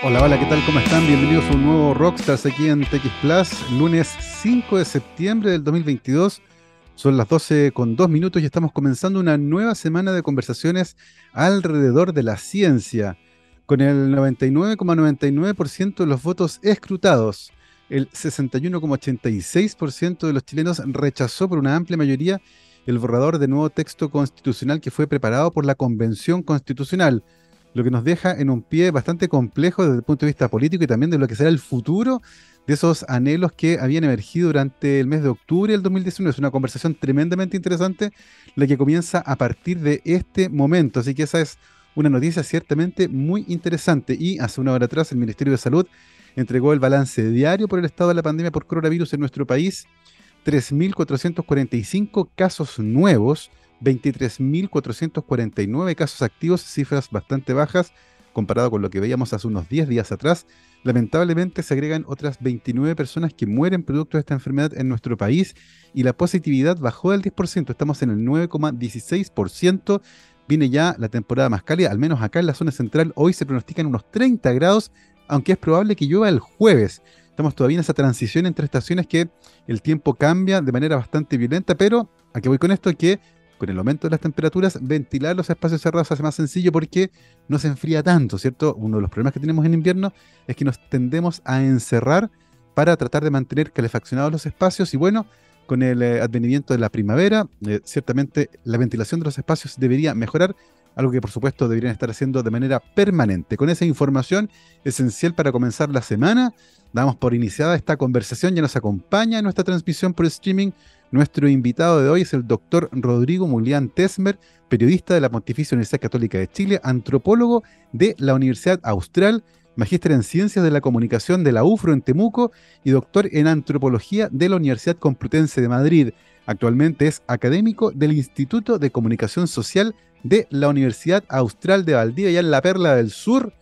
Hola, hola, ¿qué tal? ¿Cómo están? Bienvenidos a un nuevo Rockstars aquí en TX Plus, lunes 5 de septiembre del 2022. Son las 12 con 2 minutos y estamos comenzando una nueva semana de conversaciones alrededor de la ciencia. Con el 99,99% de los votos escrutados, el 61,86% de los chilenos rechazó por una amplia mayoría el borrador de nuevo texto constitucional que fue preparado por la Convención Constitucional lo que nos deja en un pie bastante complejo desde el punto de vista político y también de lo que será el futuro de esos anhelos que habían emergido durante el mes de octubre del 2019. Es una conversación tremendamente interesante la que comienza a partir de este momento. Así que esa es una noticia ciertamente muy interesante. Y hace una hora atrás el Ministerio de Salud entregó el balance diario por el estado de la pandemia por coronavirus en nuestro país. 3.445 casos nuevos 23.449 casos activos, cifras bastante bajas comparado con lo que veíamos hace unos 10 días atrás. Lamentablemente se agregan otras 29 personas que mueren producto de esta enfermedad en nuestro país y la positividad bajó del 10%, estamos en el 9,16%. Viene ya la temporada más cálida, al menos acá en la zona central. Hoy se pronostican unos 30 grados, aunque es probable que llueva el jueves. Estamos todavía en esa transición entre estaciones que el tiempo cambia de manera bastante violenta, pero a qué voy con esto, que con el aumento de las temperaturas, ventilar los espacios cerrados hace más sencillo porque no se enfría tanto, ¿cierto? Uno de los problemas que tenemos en invierno es que nos tendemos a encerrar para tratar de mantener calefaccionados los espacios y bueno, con el eh, advenimiento de la primavera, eh, ciertamente la ventilación de los espacios debería mejorar, algo que por supuesto deberían estar haciendo de manera permanente. Con esa información esencial para comenzar la semana, damos por iniciada esta conversación, ya nos acompaña en nuestra transmisión por streaming nuestro invitado de hoy es el doctor Rodrigo Mulián Tesmer, periodista de la Pontificia Universidad Católica de Chile, antropólogo de la Universidad Austral, magíster en Ciencias de la Comunicación de la UFRO en Temuco y doctor en Antropología de la Universidad Complutense de Madrid. Actualmente es académico del Instituto de Comunicación Social de la Universidad Austral de Valdivia, ya en la Perla del Sur.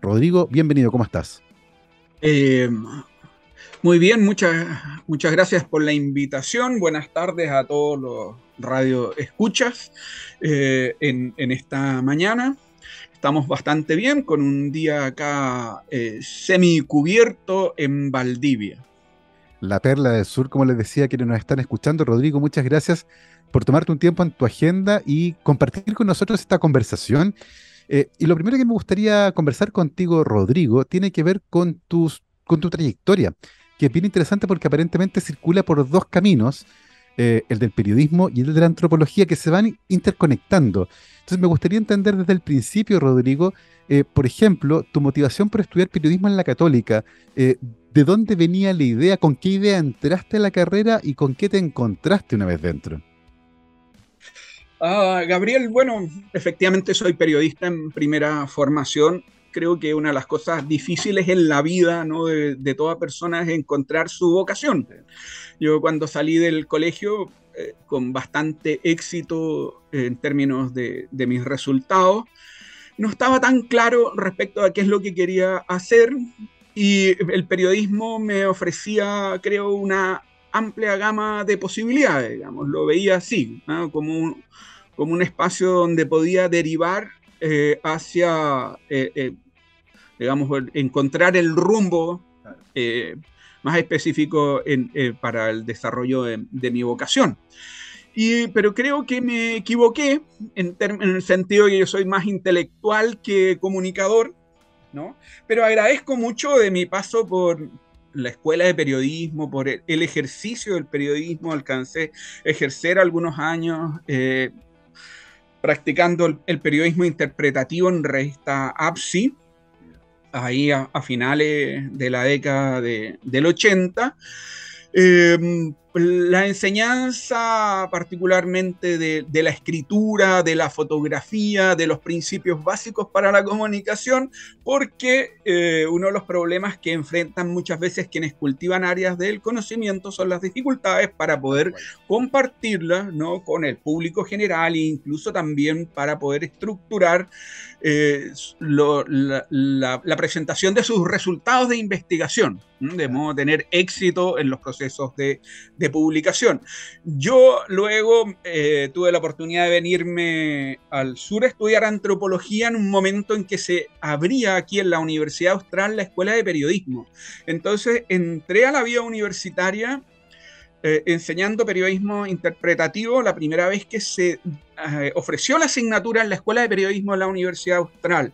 Rodrigo, bienvenido, ¿cómo estás? Eh, muy bien, muchas, muchas gracias por la invitación. Buenas tardes a todos los radio escuchas eh, en, esta mañana. Estamos bastante bien con un día acá eh, semicubierto en Valdivia. La perla del sur, como les decía, quienes nos están escuchando. Rodrigo, muchas gracias por tomarte un tiempo en tu agenda y compartir con nosotros esta conversación. Eh, y lo primero que me gustaría conversar contigo, Rodrigo, tiene que ver con, tus, con tu trayectoria que es bien interesante porque aparentemente circula por dos caminos, eh, el del periodismo y el de la antropología, que se van interconectando. Entonces me gustaría entender desde el principio, Rodrigo, eh, por ejemplo, tu motivación por estudiar periodismo en la católica. Eh, ¿De dónde venía la idea? ¿Con qué idea entraste a la carrera y con qué te encontraste una vez dentro? Ah, Gabriel, bueno, efectivamente soy periodista en primera formación creo que una de las cosas difíciles en la vida ¿no? de, toda persona es encontrar su vocación. Yo cuando salí del colegio, eh, con bastante éxito en términos de, de mis resultados, no estaba tan claro respecto a qué es lo que quería hacer y el periodismo me ofrecía, creo, una amplia gama de posibilidades, digamos, lo veía así, como, un, como un espacio donde podía derivar eh, hacia eh, digamos, encontrar el rumbo eh, más específico eh, para el desarrollo de, mi vocación. Y, pero creo que me equivoqué en, el sentido de que yo soy más intelectual que comunicador, ¿no? Pero agradezco mucho de mi paso por la escuela de periodismo, por el, ejercicio del periodismo. Alcancé a ejercer algunos años eh, practicando el, periodismo interpretativo en revista APSI, ahí a, finales de la década del 80. Em, la enseñanza particularmente de, la escritura, de la fotografía, de los principios básicos para la comunicación, porque eh, uno de los problemas que enfrentan muchas veces quienes cultivan áreas del conocimiento son las dificultades para poder compartirlas ¿no? con el público general e incluso también para poder estructurar eh, la presentación de sus resultados de investigación. De modo tener éxito en los procesos de, publicación. Yo luego eh, tuve la oportunidad de venirme al sur a estudiar antropología en un momento en que se abría aquí en la Universidad Austral la Escuela de Periodismo. Entonces entré a la vida universitaria eh, enseñando periodismo interpretativo la primera vez que se eh, ofreció la asignatura en la Escuela de Periodismo de la Universidad Austral.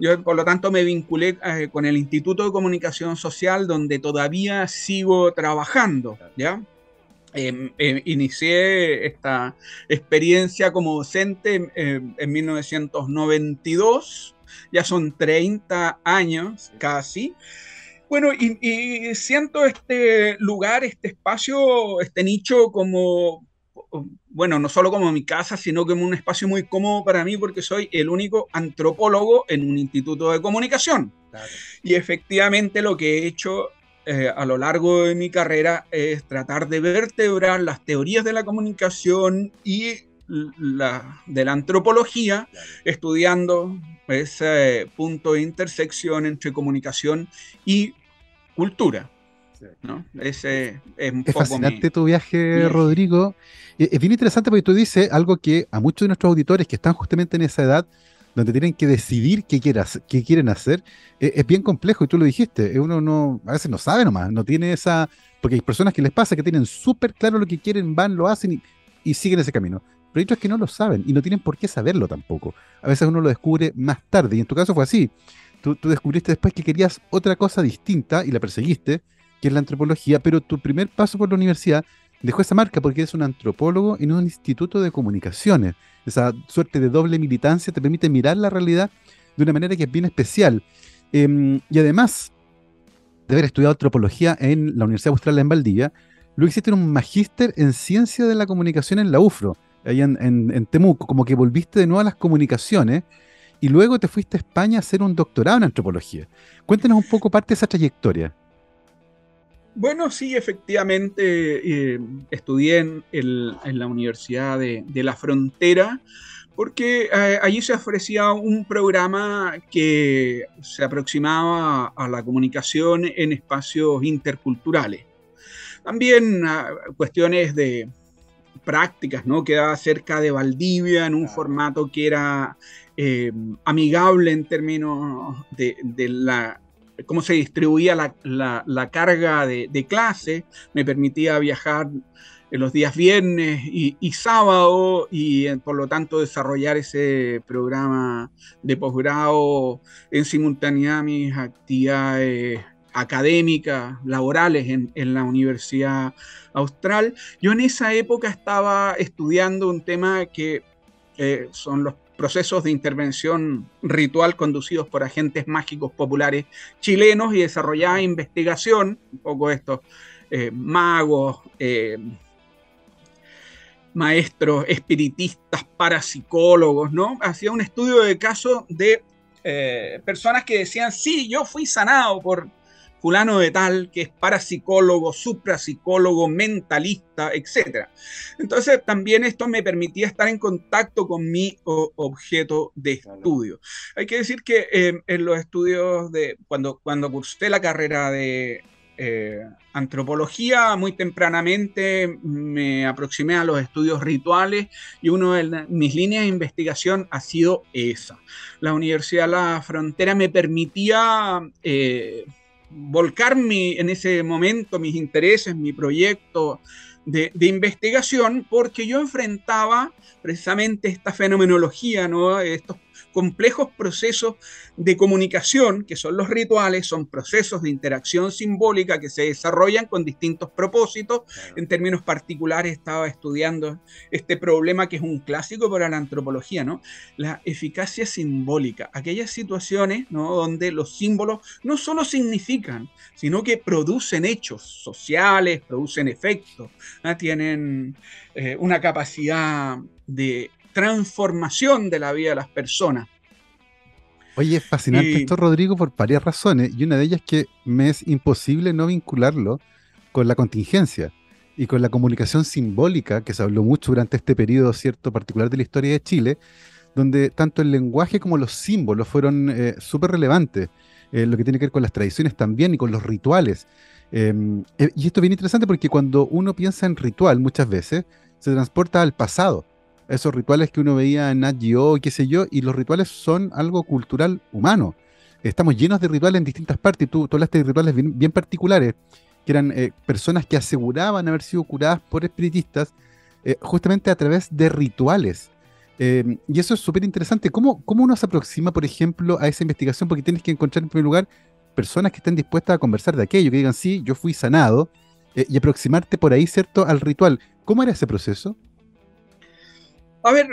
Yo, por lo tanto, me vinculé eh, con el Instituto de Comunicación Social, donde todavía sigo trabajando, ¿ya? Em, inicié esta experiencia como docente en 1992, ya son 30 años casi. Bueno, y, siento este lugar, este espacio, este nicho como, bueno, no solo como mi casa, sino como un espacio muy cómodo para mí porque soy el único antropólogo en un instituto de comunicación. Y efectivamente lo que he hecho eh, a lo largo de mi carrera es tratar de vertebrar las teorías de la comunicación y la, de la antropología, estudiando ese punto de intersección entre comunicación y cultura. ¿no? Ese es, es fascinante tu viaje, Rodrigo. Es bien interesante porque tú dices algo que a muchos de nuestros auditores que están justamente en esa edad, donde tienen que decidir qué, qué quieren hacer, e, es, bien complejo y tú lo dijiste. Uno no, a veces no sabe nomás, no tiene esa. Porque hay personas que les pasa que tienen súper claro lo que quieren, van, lo hacen y, y siguen ese camino. Pero hay otros que no lo saben y no tienen por qué saberlo tampoco. A veces uno lo descubre más tarde y en tu caso fue así tú, descubriste después que querías otra cosa distinta y la perseguiste, que es la antropología, pero tu primer paso por la universidad dejó esa marca porque eres un antropólogo en un instituto de comunicaciones. Esa suerte de doble militancia te permite mirar la realidad de una manera que es bien especial. Em, y además de haber estudiado antropología en la Universidad Austral en Valdivia, luego hiciste un magíster en ciencia de la comunicación en la UFRO, en, en Temuco, como que volviste de nuevo a las comunicaciones y luego te fuiste a España a hacer un doctorado en antropología. Cuéntanos un poco parte de esa trayectoria. Bueno, sí, efectivamente eh, estudié en, la Universidad de, la Frontera porque eh, allí se ofrecía un programa que se aproximaba a la comunicación en espacios interculturales. También ah, cuestiones de prácticas, ¿no? Quedaba cerca de Valdivia en un formato que era eh, amigable en términos de, la cómo se distribuía la, carga de, clase, me permitía viajar en los días viernes y, sábado y eh, por lo tanto desarrollar ese programa de posgrado en simultaneidad a mis actividades académicas, laborales en, en, la Universidad Austral. Yo en esa época estaba estudiando un tema que eh, son los procesos de intervención ritual conducidos por agentes mágicos populares chilenos y desarrollaba investigación, un poco estos eh, magos, eh, maestros, espiritistas, parapsicólogos, ¿no? Hacía un estudio de caso de eh, personas que decían, sí, yo fui sanado por fulano de tal, que es parapsicólogo, suprapsicólogo, mentalista, etc. Entonces también esto me permitía estar en contacto con mi objeto de estudio. Hay que decir que em, en los estudios de, cuando, cuando cursé la carrera de eh, antropología, muy tempranamente me aproximé a los estudios rituales y una de mis líneas de investigación ha sido esa. La Universidad de la Frontera me permitía... Eh, volcar en ese momento mis intereses, mi proyecto de, de, investigación, porque yo enfrentaba precisamente esta fenomenología, ¿no? estos complejos procesos de comunicación, que son los rituales, son procesos de interacción simbólica que se desarrollan con distintos propósitos. En términos particulares estaba estudiando este problema que es un clásico para la antropología, ¿no? La eficacia simbólica, aquellas situaciones ¿no? donde los símbolos no solo significan, sino que producen hechos sociales, producen efectos, tienen eh, una capacidad de transformación de la vida de las personas. Oye, es fascinante esto, Rodrigo, por varias razones, y una de ellas es que me es imposible no vincularlo con la contingencia y con la comunicación simbólica, que se habló mucho durante este periodo cierto particular de la historia de Chile, donde tanto el lenguaje como los símbolos fueron eh, súper relevantes. lo que tiene que ver con las tradiciones también y con los rituales. Em, y esto es bien interesante porque cuando uno piensa en ritual muchas veces, se transporta al pasado. Esos rituales que uno veía en Nat Geo, qué sé yo, y los rituales son algo cultural humano. Estamos llenos de rituales en distintas partes. Tú, tú hablaste de rituales bien, particulares, que eran personas que aseguraban haber sido curadas por espiritistas justamente a través de rituales. Em, y eso es súper interesante. ¿Cómo, ¿Cómo uno se aproxima, por ejemplo, a esa investigación? Porque tienes que encontrar en primer lugar personas que estén dispuestas a conversar de aquello, que digan, sí, yo fui sanado, eh, y aproximarte por ahí, ¿cierto?, al ritual. ¿Cómo era ese proceso? A ver,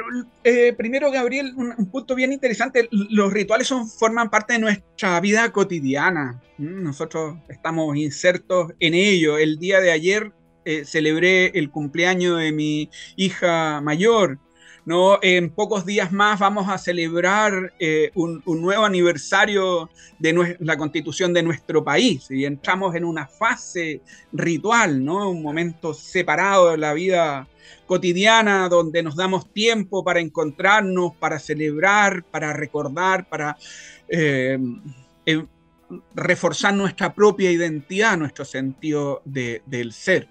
eh, primero, Gabriel, un, punto bien interesante. Los rituales son, forman parte de nuestra vida cotidiana. Mm, nosotros estamos insertos en ello. El día de ayer eh, celebré el cumpleaños de mi hija mayor. ¿No? En pocos días más vamos a celebrar eh, un, nuevo aniversario de la constitución de nuestro país y entramos en una fase ritual, ¿no? un momento separado de la vida cotidiana donde nos damos tiempo para encontrarnos, para celebrar, para recordar, para eh, reforzar nuestra propia identidad, nuestro sentido del ser.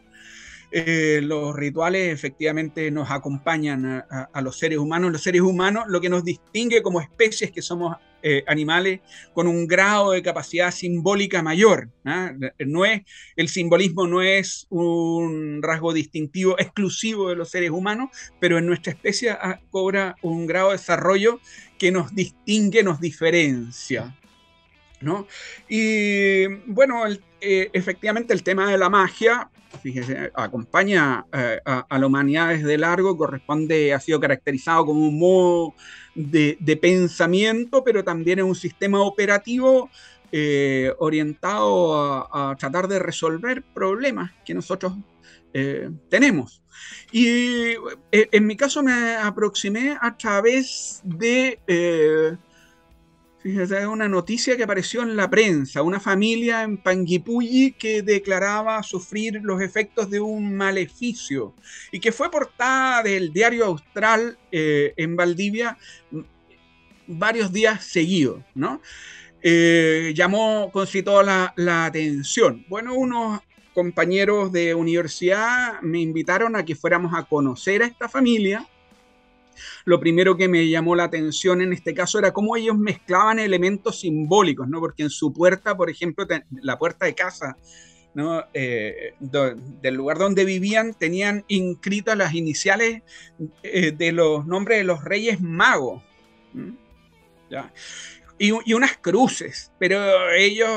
Eh, los rituales efectivamente nos acompañan a, los seres humanos. Los seres humanos, lo que nos distingue como especies que somos eh, animales con un grado de capacidad simbólica mayor. ¿ah? No es, el simbolismo no es un rasgo distintivo exclusivo de los seres humanos, pero en nuestra especie ah, cobra un grado de desarrollo que nos distingue, nos diferencia. ¿No? Y bueno, eh, efectivamente el tema de la magia fíjese, acompaña eh, a, la humanidad desde largo, corresponde, ha sido caracterizado como un modo de, pensamiento, pero también es un sistema operativo eh, orientado a, tratar de resolver problemas que nosotros tenemos. Y en mi caso me aproximé a través de Fíjate, una noticia que apareció en la prensa, una familia en Panguipulli que declaraba sufrir los efectos de un maleficio y que fue portada del diario Austral eh, en Valdivia mm, varios días seguidos, ¿no? Eh, llamó, concitó la, la atención. Bueno, unos compañeros de universidad me invitaron a que fuéramos a conocer a esta familia lo primero que me llamó la atención en este caso era cómo ellos mezclaban elementos simbólicos, ¿no? Porque en su puerta, por ejemplo, la puerta de casa, ¿no? Eh, del lugar donde vivían, tenían inscritas las iniciales eh, de los nombres de los reyes magos. ¿ya? Y, unas cruces, pero ellos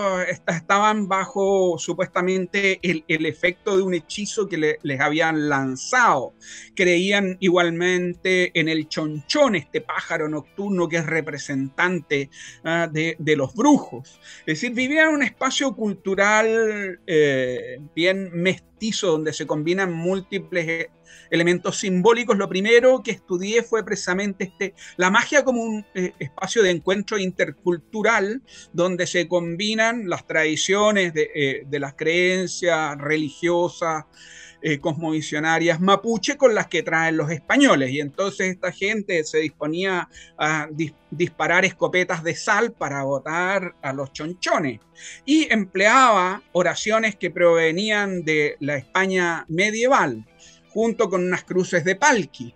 estaban bajo supuestamente el, efecto de un hechizo que les habían lanzado. Creían igualmente en el chonchón, este pájaro nocturno que es representante ah, de, los brujos. Es decir, vivían en un espacio cultural eh, bien donde se combinan múltiples elementos simbólicos, lo primero que estudié fue precisamente este, la magia como un eh, espacio de encuentro intercultural donde se combinan las tradiciones de, eh, las creencias religiosas, eh, cosmovisionarias mapuche con las que traen los españoles. Y entonces esta gente se disponía a disparar escopetas de sal para votar a los chonchones. Y empleaba oraciones que provenían de la España medieval junto con unas cruces de palki,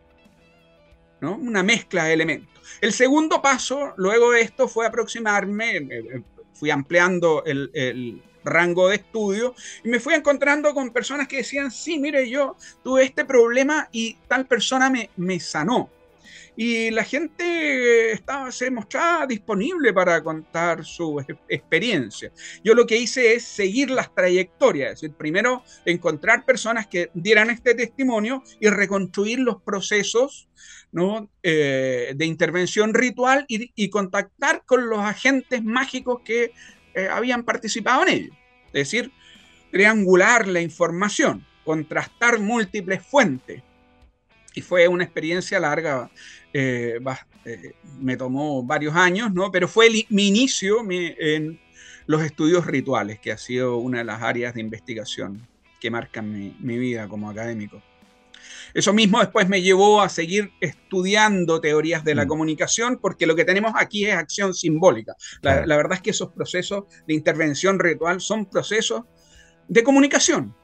¿no? una mezcla de elementos. El segundo paso, luego de esto, fue aproximarme, eh, eh, fui ampliando el, rango de estudio y me fui encontrando con personas que decían, sí, mire, yo tuve este problema y tal persona me, me sanó y la gente estaba, se mostraba disponible para contar su experiencia. Yo lo que hice es seguir las trayectorias, es decir, primero encontrar personas que dieran este testimonio y reconstruir los procesos ¿no? Eh, de intervención ritual y, contactar con los agentes mágicos que eh, habían participado en ello. Es decir, triangular la información, contrastar múltiples fuentes. Y fue una experiencia larga, eh, eh, me tomó varios años, ¿no? Pero fue mi inicio en los estudios rituales, que ha sido una de las áreas de investigación que marcan mi, vida como académico. Eso mismo después me llevó a seguir estudiando teorías de la mm. comunicación, porque lo que tenemos aquí es acción simbólica. La, verdad es que esos procesos de intervención ritual son procesos de comunicación.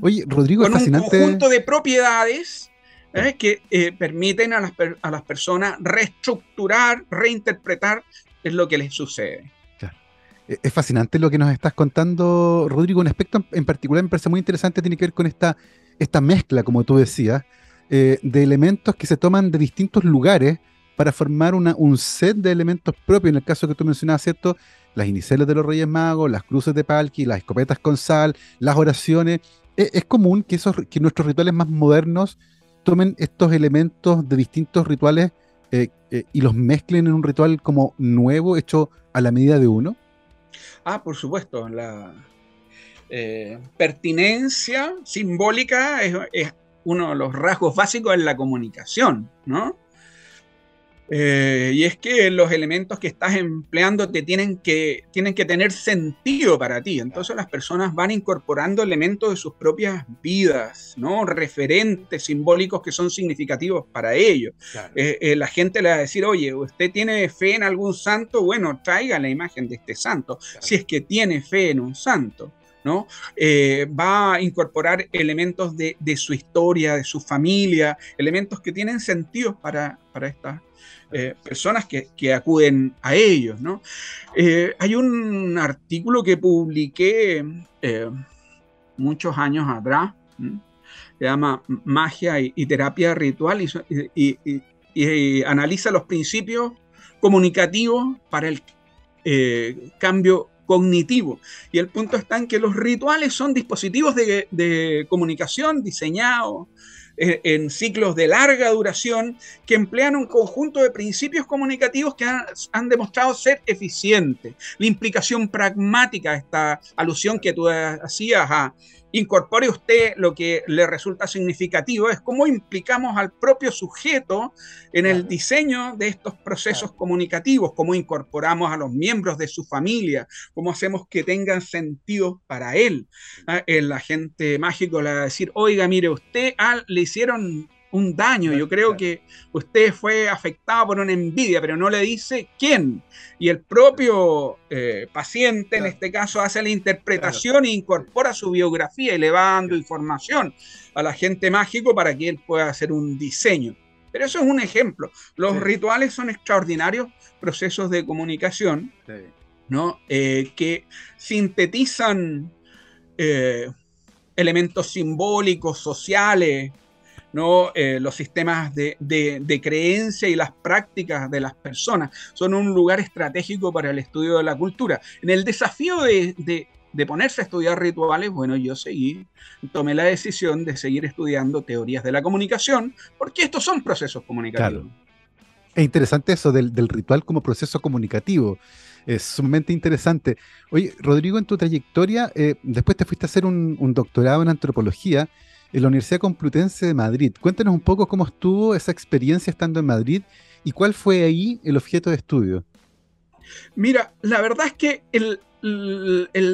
Oye, Rodrigo, Con un conjunto de propiedades ¿eh? que eh, permiten a las, a las personas reestructurar, reinterpretar lo que les sucede. E-, es fascinante lo que nos estás contando, Rodrigo. Un aspecto en particular me parece muy interesante, tiene que ver con esta esta mezcla, como tú decías, eh, de elementos que se toman de distintos lugares para formar una, un set de elementos propios. En el caso que tú mencionabas, ¿cierto? Las iniciales de los Reyes Magos, las cruces de Palki, las escopetas con sal, las oraciones. Es, común que, esos, que nuestros rituales más modernos tomen estos elementos de distintos rituales eh, eh, y los mezclen en un ritual como nuevo, hecho a la medida de uno. Ah, por supuesto. La, eh, pertinencia simbólica es, uno de los rasgos básicos en la comunicación, ¿no? Eh, y es que los elementos que estás empleando te tienen que, tienen que tener sentido para ti. Entonces las personas van incorporando elementos de sus propias vidas, ¿no? Referentes simbólicos que son significativos para ellos. Eh, la gente le va a decir, oye, ¿usted tiene fe en algún santo? Bueno, traiga la imagen de este santo, si es que tiene fe en un santo. ¿No? Eh, va a incorporar elementos de, su historia, de su familia, elementos que tienen sentido para, estas eh, personas que, acuden a ellos. Eh, hay un artículo que publiqué muchos años atrás, se llama Magia y, Terapia Ritual y, analiza los principios comunicativos para el cambio cognitivo. Y el punto está en que los rituales son dispositivos de, comunicación diseñados eh, en ciclos de larga duración que emplean un conjunto de principios comunicativos que han, han, demostrado ser eficientes. La implicación pragmática, esta alusión que tú hacías a incorpore usted lo que le resulta significativo, es cómo implicamos al propio sujeto en el diseño de estos procesos comunicativos, cómo incorporamos a los miembros de su familia, cómo hacemos que tengan sentido para él. Ah, el agente mágico le va a decir, oiga, mire, usted ah, le hicieron un daño. Yo creo que usted fue afectado por una envidia, pero no le dice quién. Y el propio eh, paciente, en este caso, hace la interpretación e incorpora su biografía y le va dando información al agente mágico para que él pueda hacer un diseño. Pero eso es un ejemplo. Los rituales son extraordinarios procesos de comunicación ¿no? Eh, que sintetizan eh, elementos simbólicos, sociales, ¿no? Eh, los sistemas de, creencia y las prácticas de las personas son un lugar estratégico para el estudio de la cultura. En el desafío de, ponerse a estudiar rituales, bueno, yo seguí, tomé la decisión de seguir estudiando teorías de la comunicación, porque estos son procesos comunicativos. Es interesante eso del, ritual como proceso comunicativo. Es sumamente interesante. Oye, Rodrigo, en tu trayectoria, eh, después te fuiste a hacer un, un doctorado en antropología en la Universidad Complutense de Madrid. Cuéntanos un poco cómo estuvo esa experiencia estando en Madrid y cuál fue ahí el objeto de estudio. Mira, la verdad es que el,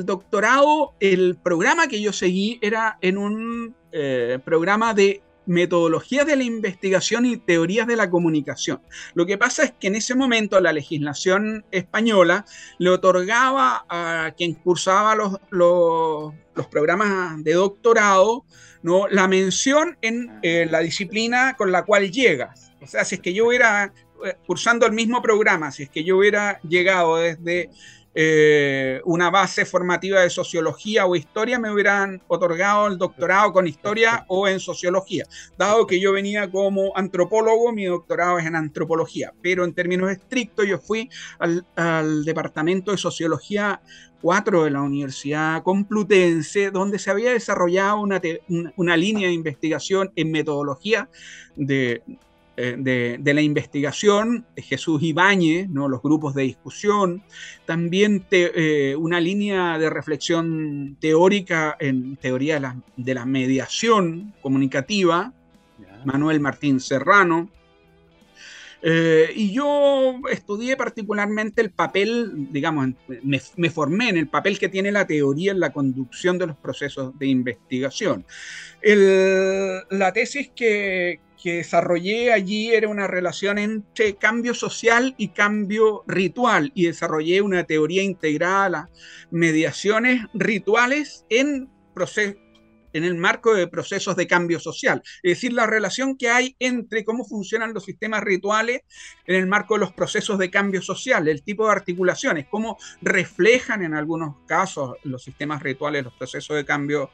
doctorado, el programa que yo seguí era en un eh, programa de metodologías de la investigación y teorías de la comunicación. Lo que pasa es que en ese momento la legislación española le otorgaba a quien cursaba los, los, los programas de doctorado ¿no? la mención en eh, la disciplina con la cual llegas. O sea, si es que yo hubiera, eh, cursando el mismo programa, si es que yo hubiera llegado desde eh, una base formativa de sociología o historia, me hubieran otorgado el doctorado con historia o en sociología. Dado que yo venía como antropólogo, mi doctorado es en antropología, pero en términos estrictos yo fui al, al departamento de sociología 4 de la Universidad Complutense, donde se había desarrollado una, una, línea de investigación en metodología de, eh, de, la investigación, Jesús Ibáñez, ¿no? los grupos de discusión, también eh, una línea de reflexión teórica en teoría de la, de la mediación comunicativa, Manuel Martín Serrano, Eh, y yo estudié particularmente el papel, digamos, me, formé en el papel que tiene la teoría en la conducción de los procesos de investigación. la tesis que, que desarrollé allí era una relación entre cambio social y cambio ritual y desarrollé una teoría integral a mediaciones rituales en en el marco de procesos de cambio social, es decir, la relación que hay entre cómo funcionan los sistemas rituales en el marco de los procesos de cambio social, el tipo de articulaciones, cómo reflejan en algunos casos los sistemas rituales los procesos de cambio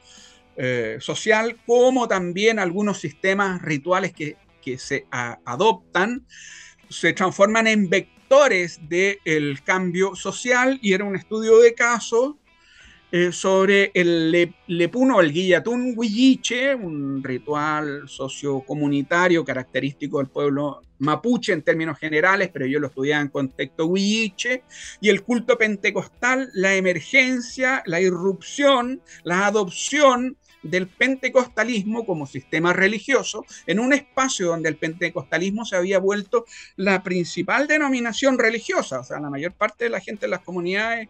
eh, social, como también algunos sistemas rituales que, se adoptan se transforman en vectores del cambio social y era un estudio de caso eh, sobre el lepuno, el guillatún huilliche, un ritual sociocomunitario característico del pueblo mapuche en términos generales, pero yo lo estudiaba en contexto huilliche, y el culto pentecostal, la emergencia, la irrupción, la adopción del pentecostalismo como sistema religioso en un espacio donde el pentecostalismo se había vuelto la principal denominación religiosa. O sea, la mayor parte de la gente en las comunidades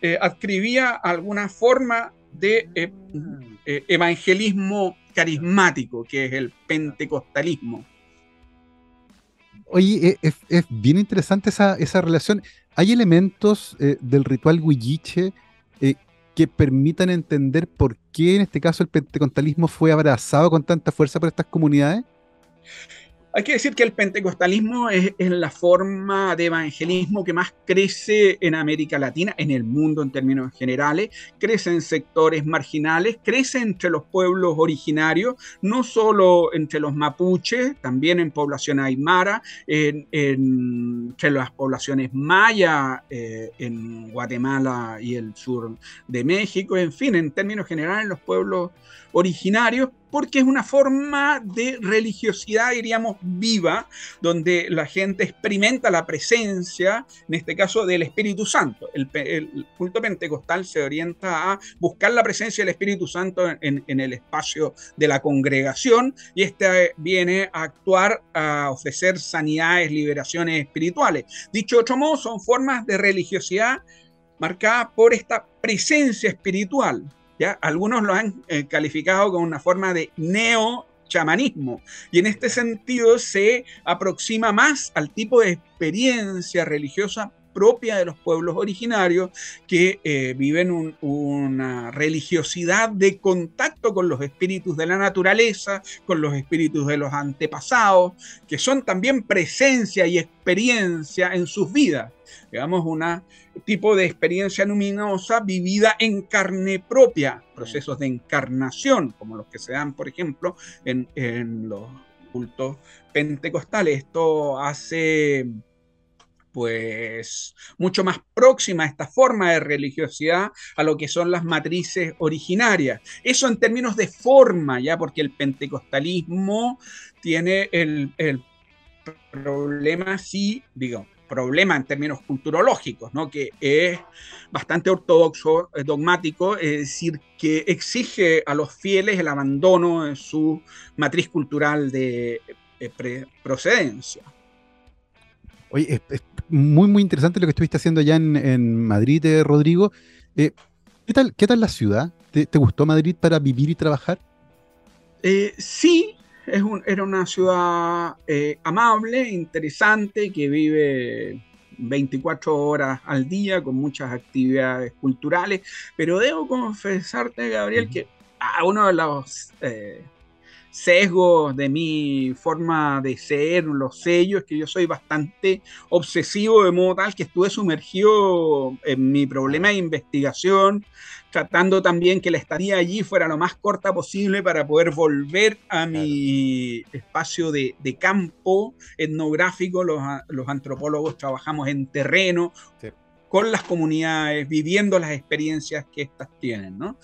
eh, adscribía alguna forma de eh, eh, evangelismo carismático, que es el pentecostalismo. Oye, es, bien interesante esa, relación. ¿Hay elementos del ritual huilliche que permitan entender por qué en este caso el pentecostalismo fue abrazado con tanta fuerza por estas comunidades? Hay que decir que el pentecostalismo es, la forma de evangelismo que más crece en América Latina, en el mundo en términos generales, crece en sectores marginales, crece entre los pueblos originarios, no solo entre los mapuches, también en población aymara, entre las poblaciones maya eh, en Guatemala y el sur de México, en fin, en términos generales los pueblos originarios, porque es una forma de religiosidad, diríamos, viva, donde la gente experimenta la presencia, en este caso, del Espíritu Santo. El, culto pentecostal se orienta a buscar la presencia del Espíritu Santo en, el espacio de la congregación y este viene a actuar, a ofrecer sanidades, liberaciones espirituales. Dicho de otro modo, son formas de religiosidad marcadas por esta presencia espiritual. Algunos lo han eh, calificado como una forma de neo chamanismo y en este sentido se aproxima más al tipo de experiencia religiosa propia de los pueblos originarios que eh, viven una religiosidad de contacto con los espíritus de la naturaleza, con los espíritus de los antepasados, que son también presencia y experiencia en sus vidas digamos, un tipo de experiencia luminosa vivida en carne propia, procesos de encarnación, como los que se dan, por ejemplo, en, los cultos pentecostales. Esto hace pues mucho más próxima esta forma de religiosidad a lo que son las matrices originarias. Eso en términos de forma, ya porque el pentecostalismo tiene el, el problema, sí, digo, problema en términos culturológicos, ¿no? que es bastante ortodoxo, dogmático, es decir, que exige a los fieles el abandono de su matriz cultural de eh, procedencia. Oye, es, muy, muy interesante lo que estuviste haciendo allá en, Madrid, eh, Rodrigo. Eh, ¿qué, tal, ¿Qué tal la ciudad? ¿Te, gustó Madrid para vivir y trabajar? sí, era una ciudad eh, amable, interesante, que vive 24 horas al día con muchas actividades culturales, pero debo confesarte, Gabriel, que a uno de los eh, sesgos de mi forma de ser, los sellos, que yo soy bastante obsesivo de modo tal que estuve sumergido en mi problema de investigación, tratando también que la estadía allí fuera lo más corta posible para poder volver a mi espacio de, campo etnográfico. Los, antropólogos trabajamos en terreno, con las comunidades, viviendo las experiencias que éstas tienen, ¿no?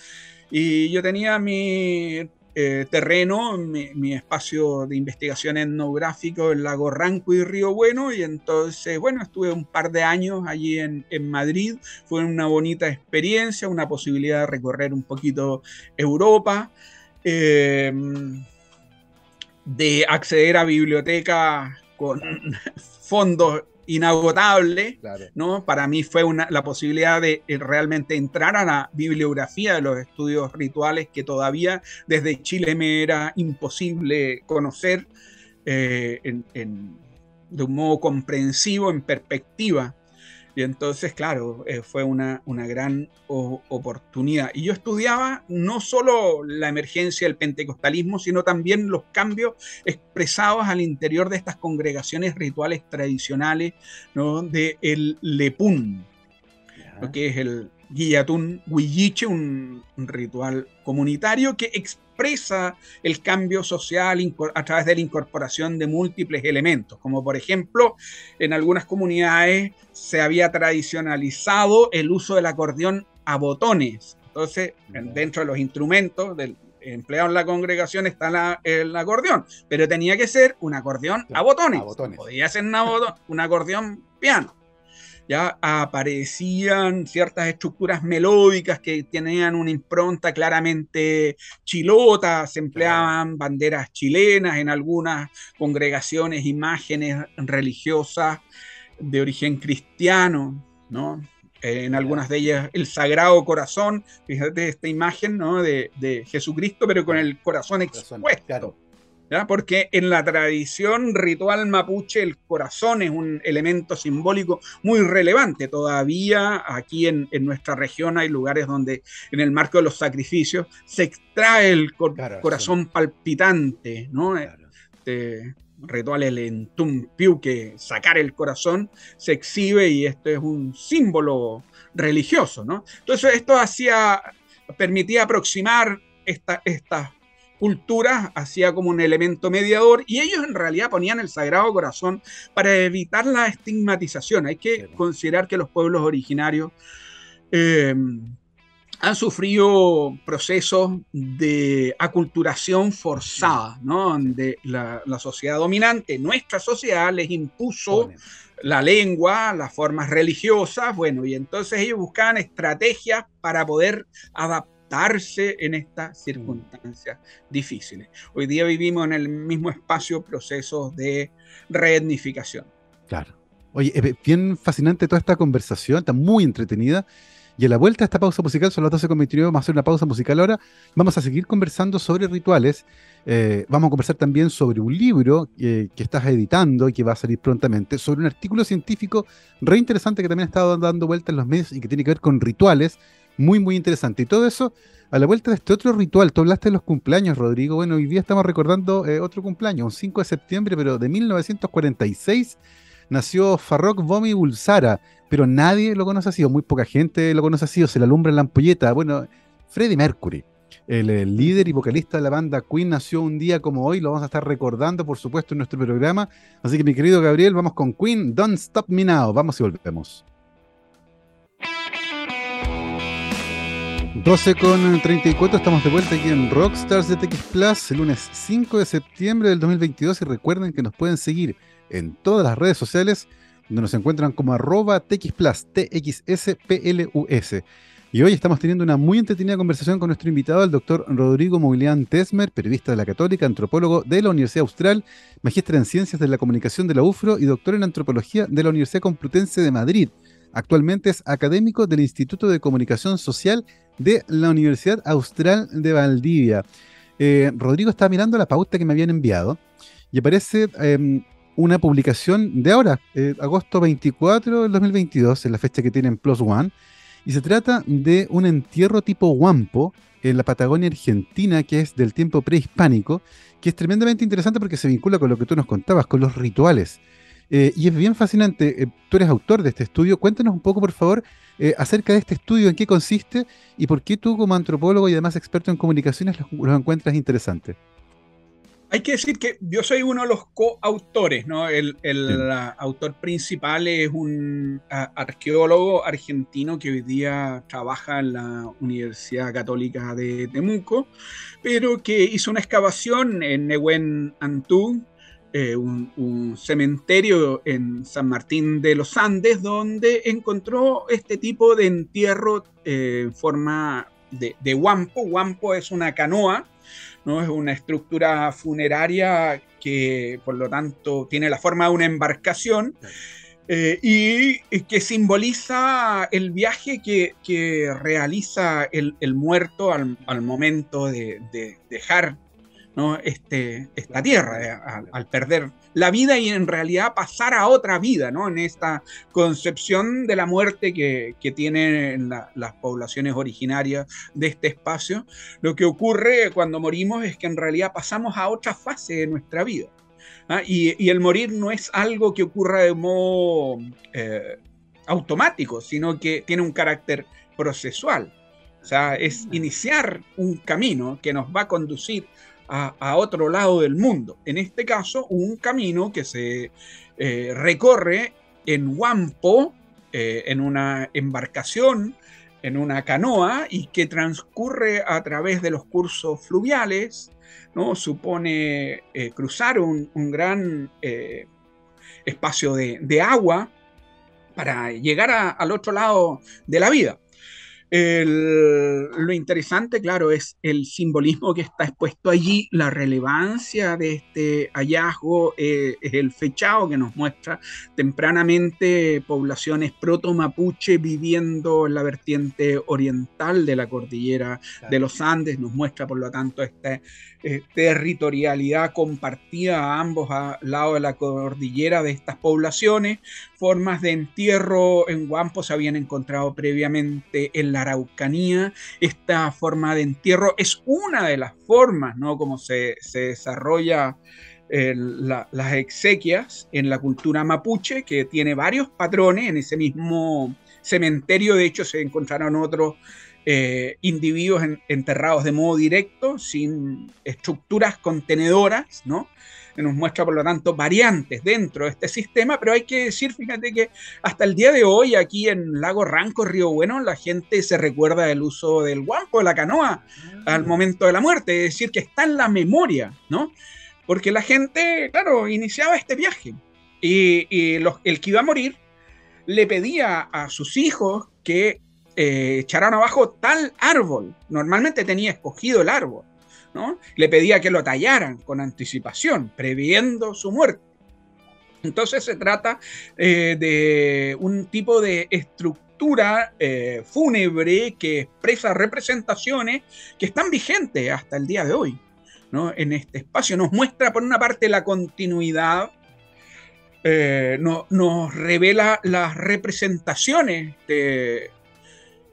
Y yo tenía mi eh, terreno, mi, espacio de investigación etnográfico en Lago Ranco y Río Bueno, y entonces, bueno, estuve un par de años allí en, Madrid, fue una bonita experiencia, una posibilidad de recorrer un poquito Europa, eh, de acceder a bibliotecas con fondos inagotable, ¿no? Para mí fue una, la posibilidad de eh, realmente entrar a la bibliografía de los estudios rituales que todavía desde Chile me era imposible conocer eh, de un modo comprensivo, en perspectiva. Y entonces, claro, eh, fue una, una gran oportunidad. Y yo estudiaba no solo la emergencia del pentecostalismo, sino también los cambios expresados al interior de estas congregaciones rituales tradicionales ¿no? de el Lepún, que es el Guillatún Huilliche, un, ritual comunitario que expresa el cambio social a través de la incorporación de múltiples elementos, como por ejemplo en algunas comunidades se había tradicionalizado el uso del acordeón a botones. Entonces, dentro de los instrumentos del, empleado en la congregación está el acordeón, pero tenía que ser un acordeón a botones. Podía ser un acordeón piano ya aparecían ciertas estructuras melódicas que tenían una impronta claramente chilota, se empleaban banderas chilenas en algunas congregaciones, imágenes religiosas de origen cristiano, ¿no? En algunas de ellas el Sagrado Corazón, fíjate esta imagen ¿no? de, Jesucristo, pero con el corazón expuesto. Porque en la tradición ritual mapuche el corazón es un elemento simbólico muy relevante. Todavía aquí en, nuestra región hay lugares donde en el marco de los sacrificios se extrae el corazón palpitante, ¿no? Este, ritual el entumpiu, que sacar el corazón se exhibe y esto es un símbolo religioso, ¿no? Entonces esto hacía, permitía aproximar esta, estas cultura hacía como un elemento mediador y ellos en realidad ponían el Sagrado Corazón para evitar la estigmatización. Hay que considerar que los pueblos originarios em, han sufrido procesos de aculturación forzada, ¿no? donde la, sociedad dominante, nuestra sociedad, les impuso la lengua, las formas religiosas, bueno, y entonces ellos buscaban estrategias para poder adaptar en estas mm. circunstancias difíciles. Hoy día vivimos en el mismo espacio procesos de reetnificación. Claro. Oye, es bien fascinante toda esta conversación, está muy entretenida. Y a la vuelta a esta pausa musical, son las 12.29, vamos a hacer una pausa musical ahora. Vamos a seguir conversando sobre rituales. Eh, vamos a conversar también sobre un libro eh, que estás editando y que va a salir prontamente, sobre un artículo científico re interesante que también ha estado dando vuelta en los medios y que tiene que ver con rituales muy, muy interesante. Y todo eso a la vuelta de este otro ritual. Tú hablaste de los cumpleaños, Rodrigo. Bueno, hoy día estamos recordando eh, otro cumpleaños, un 5 de septiembre, pero de 1946 nació Farrokh Bomi Bulsara, pero nadie lo conoce así, o muy poca gente lo conoce así, o se le alumbra en la ampolleta. Bueno, Freddie Mercury. El, líder y vocalista de la banda Queen nació un día como hoy, lo vamos a estar recordando, por supuesto, en nuestro programa. Así que, mi querido Gabriel, vamos con Queen, Don't Stop Me Now. Vamos y volvemos. 12 con 34, estamos de vuelta aquí en Rockstars de TX Plus, el lunes 5 de septiembre del 2022 y recuerden que nos pueden seguir en todas las redes sociales donde nos encuentran como arroba TX Plus, TXSPLUS. Y hoy estamos teniendo una muy entretenida conversación con nuestro invitado, el doctor Rodrigo Mobilián Tesmer, periodista de la Católica, antropólogo de la Universidad Austral, magíster en Ciencias de la Comunicación de la UFRO y doctor en Antropología de la Universidad Complutense de Madrid. Actualmente es académico del Instituto de Comunicación Social de la Universidad Austral de Valdivia. Eh, Rodrigo estaba mirando la pauta que me habían enviado y aparece em, una publicación de ahora, eh, agosto 24 del 2022, en la fecha que tienen Plus One, y se trata de un entierro tipo Wampo en la Patagonia Argentina, que es del tiempo prehispánico, que es tremendamente interesante porque se vincula con lo que tú nos contabas, con los rituales. Eh, y es bien fascinante. Eh, tú eres autor de este estudio. Cuéntanos un poco, por favor, eh, acerca de este estudio, en qué consiste y por qué tú, como antropólogo y además experto en comunicaciones, los, encuentras interesantes. Hay que decir que yo soy uno de los coautores, ¿no? El, autor principal es un arqueólogo argentino que hoy día trabaja en la Universidad Católica de Temuco, pero que hizo una excavación en Nehuen Antú, eh, un, cementerio en San Martín de los Andes donde encontró este tipo de entierro eh, en forma de, de Wampo. Wampo es una canoa, ¿no? es una estructura funeraria que por lo tanto tiene la forma de una embarcación. Eh, y, que simboliza el viaje que, realiza el, muerto al, momento de, dejar ¿no? este, esta tierra, eh, al, perder la vida y en realidad pasar a otra vida, ¿no? en esta concepción de la muerte que, tienen las poblaciones originarias de este espacio. Lo que ocurre cuando morimos es que en realidad pasamos a otra fase de nuestra vida. ¿ah? Y, el morir no es algo que ocurra de modo eh, automático, sino que tiene un carácter procesual. O sea, es iniciar un camino que nos va a conducir a, otro lado del mundo. En este caso, un camino que se eh, recorre en Wampo, eh, en una embarcación, en una canoa, y que transcurre a través de los cursos fluviales, ¿no? supone eh, cruzar un, gran espacio de, agua para llegar al otro lado de la vida lo interesante, claro, es el simbolismo que está expuesto allí, la relevancia de este hallazgo, eh, es el fechado que nos muestra tempranamente poblaciones proto-mapuche viviendo en la vertiente oriental de la cordillera de los Andes, nos muestra por lo tanto esta eh, territorialidad compartida a ambos lados de la cordillera de estas poblaciones, formas de entierro en Guampo se habían encontrado previamente en la Araucanía. Esta forma de entierro es una de las formas, ¿no? Como se, desarrolla eh, las exequias en la cultura mapuche, que tiene varios patrones. En ese mismo cementerio, de hecho, se encontraron otros eh, individuos enterrados de modo directo, sin estructuras contenedoras, ¿no? Nos muestra por lo tanto variantes dentro de este sistema, pero hay que decir, fíjate que hasta el día de hoy aquí en Lago Ranco, Río Bueno, la gente se recuerda del uso del guampo, de la canoa, al mm. momento de la muerte, es decir, que está en la memoria, ¿no? Porque la gente, claro, iniciaba este viaje y, el que iba a morir le pedía a sus hijos que eh, echaran abajo tal árbol. Normalmente tenía escogido el árbol. Le pedía que lo tallaran con anticipación, previendo su muerte. Entonces se trata eh, de un tipo de estructura eh, fúnebre que expresa representaciones que están vigentes hasta el día de hoy. En este espacio nos muestra por una parte la continuidad, eh, nos revela las representaciones de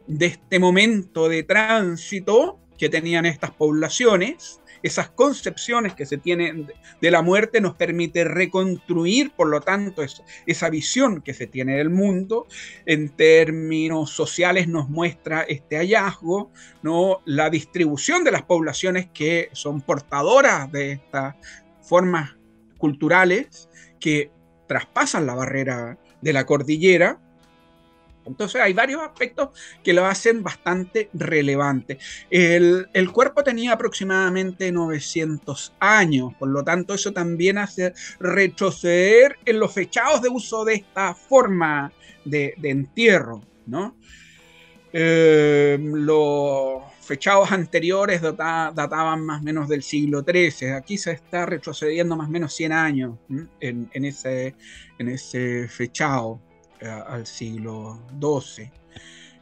este momento de tránsito que tenían estas poblaciones, esas concepciones que se tienen de la muerte nos permite reconstruir, por lo tanto, esa visión que se tiene del mundo. En términos sociales nos muestra este hallazgo, ¿no? la distribución de las poblaciones que son portadoras de estas formas culturales que traspasan la barrera de la cordillera entonces hay varios aspectos que lo hacen bastante relevante. El, cuerpo tenía aproximadamente 900 años, por lo tanto eso también hace retroceder en los fechados de uso de esta forma de, entierro. Eh, los fechados anteriores databan más o menos del siglo XIII. Aquí se está retrocediendo más o menos 100 años en ese fechado. Eh, al siglo XII.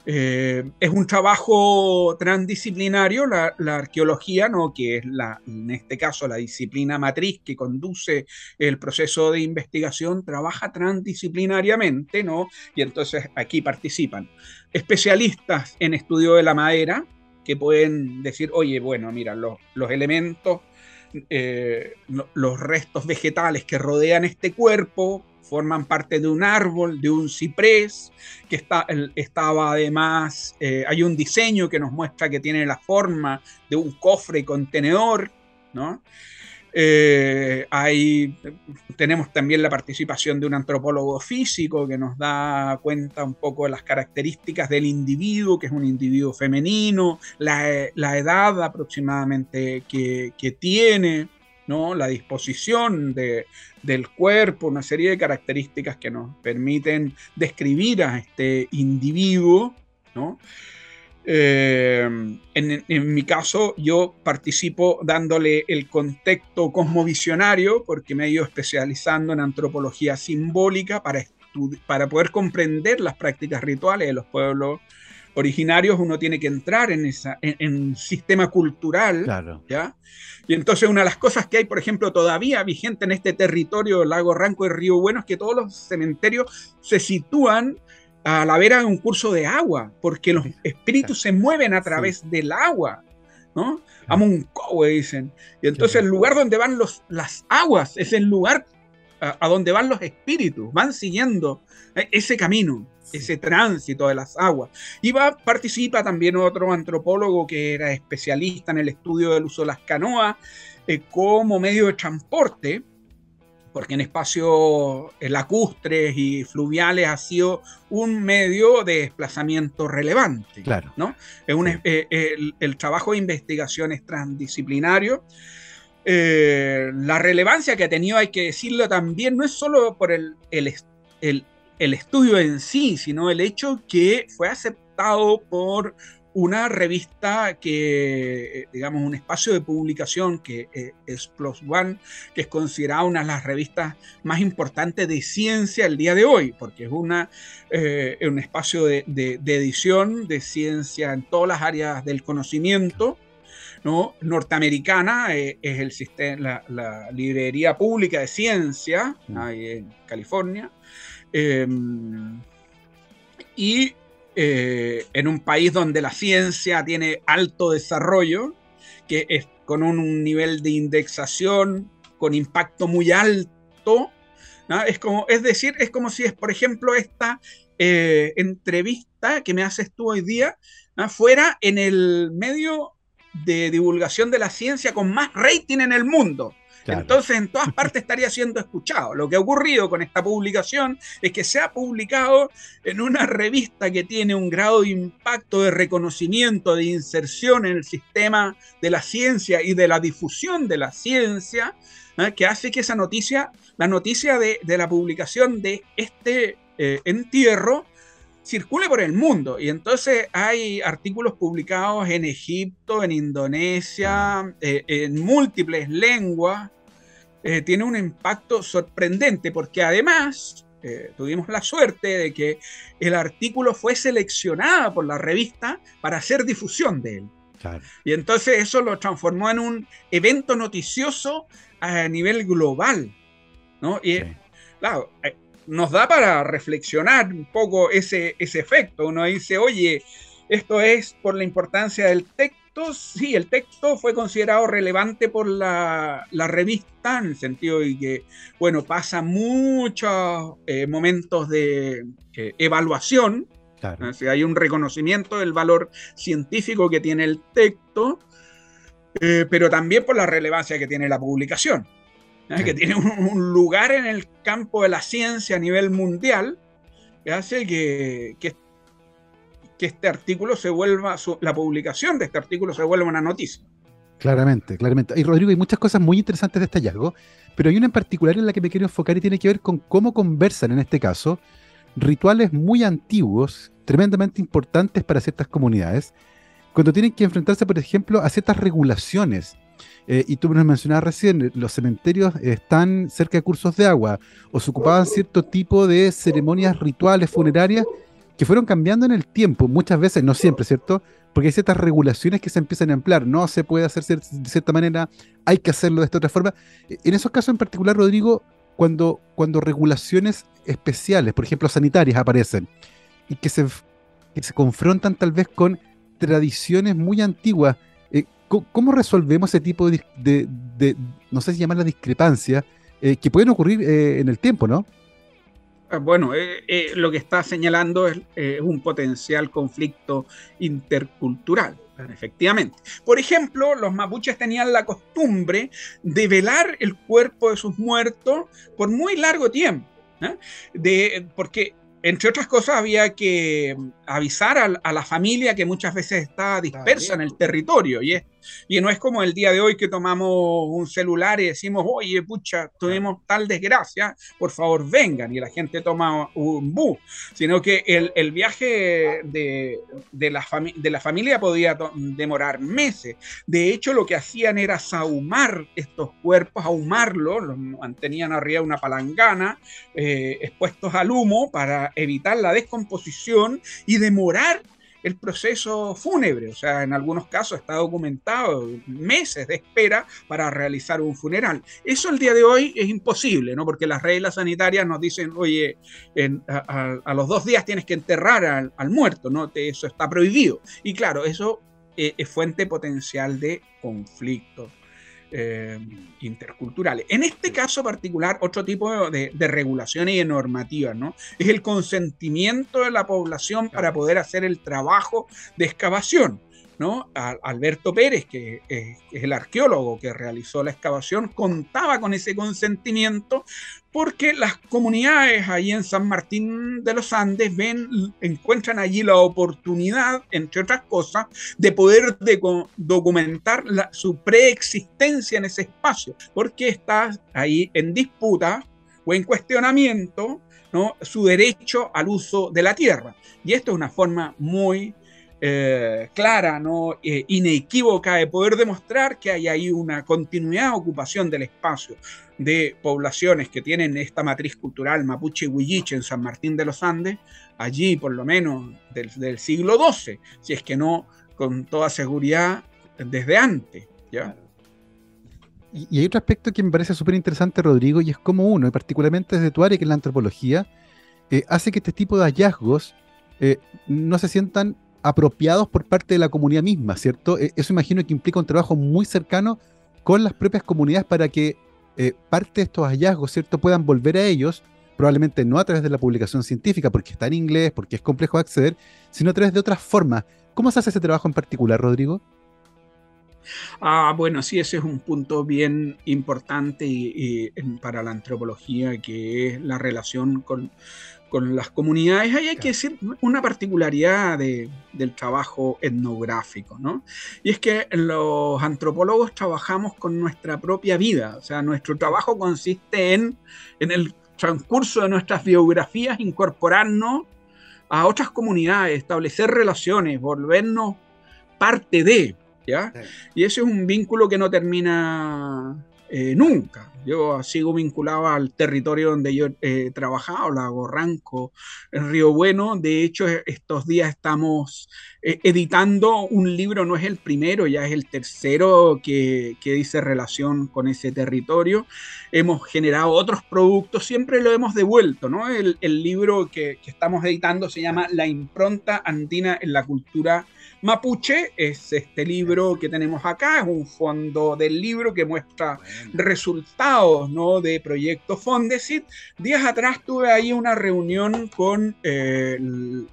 Eh, es un trabajo transdisciplinario, la, arqueología, ¿no? que es la, en este caso la disciplina matriz que conduce el proceso de investigación, trabaja transdisciplinariamente, ¿no? y entonces aquí participan especialistas en estudio de la madera, que pueden decir, oye, bueno, mira, los, los elementos, eh, los restos vegetales que rodean este cuerpo, forman parte de un árbol, de un ciprés, que está, estaba además, eh, hay un diseño que nos muestra que tiene la forma de un cofre contenedor, ¿no? Eh, tenemos también la participación de un antropólogo físico que nos da cuenta un poco de las características del individuo, que es un individuo femenino, la, edad aproximadamente que, que tiene, ¿no? la disposición de, del cuerpo, una serie de características que nos permiten describir a este individuo, ¿no? Eh, en, mi caso, yo participo dándole el contexto cosmovisionario porque me he ido especializando en antropología simbólica para, para poder comprender las prácticas rituales de los pueblos originarios. Uno tiene que entrar en ese en, sistema cultural. Claro. ¿ya? Y entonces una de las cosas que hay, por ejemplo, todavía vigente en este territorio lago Ranco y Río Bueno es que todos los cementerios se sitúan a la vera de un curso de agua, porque los espíritus se mueven a través del agua, ¿no? Amuncowe dicen. Y entonces el lugar donde van los, las aguas es el lugar a, donde van los espíritus, van siguiendo eh, ese camino, ese tránsito de las aguas. Y va, participa también otro antropólogo que era especialista en el estudio del uso de las canoas eh, como medio de transporte porque en espacios lacustres y fluviales ha sido un medio de desplazamiento relevante. Claro. ¿no? Es un, eh, el, trabajo de investigación es transdisciplinario. Eh, la relevancia que ha tenido, hay que decirlo también, no es solo por el, el, el estudio en sí, sino el hecho que fue aceptado por una revista que, eh, digamos, un espacio de publicación que eh, es Plus One, que es considerada una de las revistas más importantes de ciencia el día de hoy, porque es una, eh, un espacio de, edición de ciencia en todas las áreas del conocimiento. ¿no? norteamericana es el sistema, la, librería pública de ciencia ahí en California em, y eh, en un país donde la ciencia tiene alto desarrollo, que es con un, nivel de indexación, con impacto muy alto. Es, como, es decir, es como si es, por ejemplo, esta eh, entrevista que me haces tú hoy día fuera en el medio de divulgación de la ciencia con más rating en el mundo. Entonces, en todas partes estaría siendo escuchado. Lo que ha ocurrido con esta publicación es que se ha publicado en una revista que tiene un grado de impacto, de reconocimiento, de inserción en el sistema de la ciencia y de la difusión de la ciencia, ¿eh? que hace que esa noticia, la noticia de, la publicación de este eh, entierro, circule por el mundo. Y entonces hay artículos publicados en Egipto, en Indonesia, eh, en múltiples lenguas. Eh, tiene un impacto sorprendente porque además eh, tuvimos la suerte de que el artículo fue seleccionado por la revista para hacer difusión de él. Y entonces eso lo transformó en un evento noticioso a nivel global. ¿no? Y claro, nos da para reflexionar un poco ese, ese efecto. Uno dice, oye, esto es por la importancia del texto. Sí, el texto fue considerado relevante por la, revista, en el sentido de que, bueno, pasa muchos eh, momentos de eh, evaluación. Claro. hay un reconocimiento del valor científico que tiene el texto, eh, pero también por la relevancia que tiene la publicación que tiene un, lugar en el campo de la ciencia a nivel mundial, que hace que, que, este artículo se vuelva, la publicación de este artículo se vuelva una noticia. Claramente, claramente. Y Rodrigo, hay muchas cosas muy interesantes de este hallazgo, pero hay una en particular en la que me quiero enfocar y tiene que ver con cómo conversan, en este caso, rituales muy antiguos, tremendamente importantes para ciertas comunidades, cuando tienen que enfrentarse, por ejemplo, a ciertas regulaciones eh, y tú nos mencionabas recién, los cementerios están cerca de cursos de agua o se ocupaban cierto tipo de ceremonias rituales funerarias que fueron cambiando en el tiempo, muchas veces, no siempre, ¿cierto? Porque hay ciertas regulaciones que se empiezan a emplear, no se puede hacer de cierta manera, hay que hacerlo de esta otra forma. E, en esos casos en particular, Rodrigo, cuando, cuando regulaciones especiales, por ejemplo sanitarias, aparecen y que se, que se confrontan tal vez con tradiciones muy antiguas, ¿Cómo resolvemos ese tipo de, no sé si llamarla discrepancia, eh, que pueden ocurrir eh, en el tiempo, ¿no? Ah, bueno, eh, lo que está señalando es, un potencial conflicto intercultural, efectivamente. Por ejemplo, los mapuches tenían la costumbre de velar el cuerpo de sus muertos por muy largo tiempo, de, porque entre otras cosas, había que avisar a, la familia que muchas veces estaba dispersa en el territorio y es Y no es como el día de hoy que tomamos un celular y decimos, oye, pucha, tuvimos tal desgracia, por favor vengan, y la gente toma un bus, sino que el, el viaje de, de, la de la familia podía demorar meses. De hecho, lo que hacían era sahumar estos cuerpos, ahumarlos, los mantenían arriba de una palangana, eh, expuestos al humo para evitar la descomposición y demorar el proceso fúnebre. O sea, en algunos casos está documentado meses de espera para realizar un funeral. Eso el día de hoy es imposible, ¿no? Porque las reglas sanitarias nos dicen, oye, a, los dos días tienes que enterrar al, muerto, ¿no? eso está prohibido. Y claro, eso eh, es fuente potencial de conflicto. Eh, interculturales. En este caso particular, otro tipo de, de, regulaciones y de normativas, ¿no? Es el consentimiento de la población para poder hacer el trabajo de excavación. ¿No? Alberto Pérez, que es, el arqueólogo que realizó la excavación, contaba con ese consentimiento porque las comunidades ahí en San Martín de los Andes ven, encuentran allí la oportunidad, entre otras cosas, de poder documentar su preexistencia en ese espacio, porque está ahí en disputa o en cuestionamiento su derecho al uso de la tierra. Y esto es una forma muy eh, clara, ¿no? Eh, inequívoca de poder demostrar que hay ahí una continuidad de ocupación del espacio de poblaciones que tienen esta matriz cultural mapuche y huilliche en San Martín de los Andes, allí por lo menos del, siglo XII, si es que no con toda seguridad desde antes. ¿ya? Y, hay otro aspecto que me parece súper interesante, Rodrigo, y es como uno, y particularmente desde tu área, que es la antropología, eh, hace que este tipo de hallazgos no se sientan apropiados por parte de la comunidad misma, ¿cierto? E, eso imagino que implica un trabajo muy cercano con las propias comunidades para que eh, parte de estos hallazgos, ¿cierto?, puedan volver a ellos, probablemente no a través de la publicación científica, porque está en inglés, porque es complejo de acceder, sino a través de otras formas. ¿Cómo se hace ese trabajo en particular, Rodrigo? Ah, bueno, sí, ese es un punto bien importante para la antropología, que es la relación con, con las comunidades, ahí hay que decir una particularidad del trabajo etnográfico, ¿no? Y es que los antropólogos trabajamos con nuestra propia vida, o sea, nuestro trabajo consiste en, en el transcurso de nuestras biografías, incorporarnos a otras comunidades, establecer relaciones, volvernos parte de, ¿ya? Y ese es un vínculo que no termina eh, nunca. Yo sigo vinculado al territorio donde yo he trabajado, Lago Ranco, en Río Bueno. De hecho, estos días estamos eh, editando un libro, no es el primero, ya es el tercero que, dice relación con ese territorio. Hemos generado otros productos, siempre lo hemos devuelto, ¿no? El, libro que, que estamos editando se llama La impronta andina en la cultura Mapuche es este libro que tenemos acá, es un fondo del libro que muestra resultados ¿no? de Proyecto Fondesit. Días atrás tuve ahí una reunión con eh,